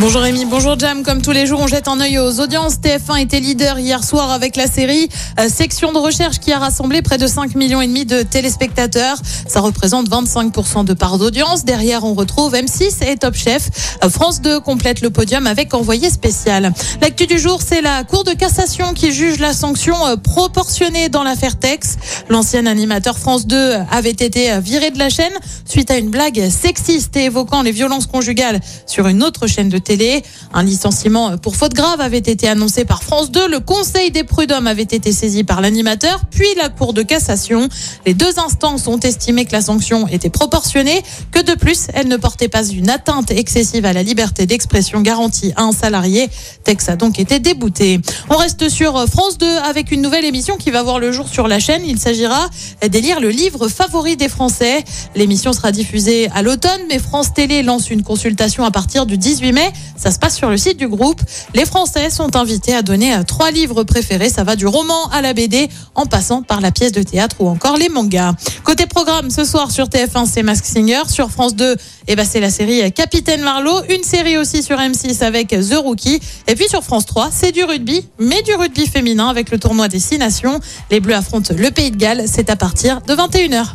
Bonjour Rémi, bonjour Jam. Comme tous les jours, on jette un œil aux audiences. TF1 était leader hier soir avec la série euh, Section de recherche qui a rassemblé près de 5 millions et demi de téléspectateurs. Ça représente 25% de part d'audience. Derrière, on retrouve M6 et Top Chef. Euh, France 2 complète le podium avec envoyé spécial. L'actu du jour, c'est la Cour de cassation qui juge la sanction euh, proportionnée dans l'affaire Tex. L'ancien animateur France 2 avait été viré de la chaîne suite à une blague sexiste et évoquant les violences conjugales sur une autre chaîne de télé. Un licenciement pour faute grave avait été annoncé par France 2. Le Conseil des prud'hommes avait été saisi par l'animateur, puis la Cour de cassation. Les deux instances ont estimé que la sanction était proportionnée, que de plus, elle ne portait pas une atteinte excessive à la liberté d'expression garantie à un salarié. Tex a donc été débouté. On reste sur France 2 avec une nouvelle émission qui va voir le jour sur la chaîne. Il s'agira d'élire le livre favori des Français. L'émission sera diffusée à l'automne, mais France Télé lance une consultation à partir du 18 mai. Ça se passe sur le site du groupe. Les Français sont invités à donner euh, trois livres préférés. Ça va du roman à la BD, en passant par la pièce de théâtre ou encore les mangas. Côté programme, ce soir sur TF1, c'est Mask Singer. Sur France 2, eh ben, c'est la série Capitaine Marlowe. Une série aussi sur M6 avec The Rookie. Et puis sur France 3, c'est du rugby, mais du rugby féminin avec le tournoi des Six Nations. Les Bleus affrontent le Pays de Galles. C'est à partir de 21h.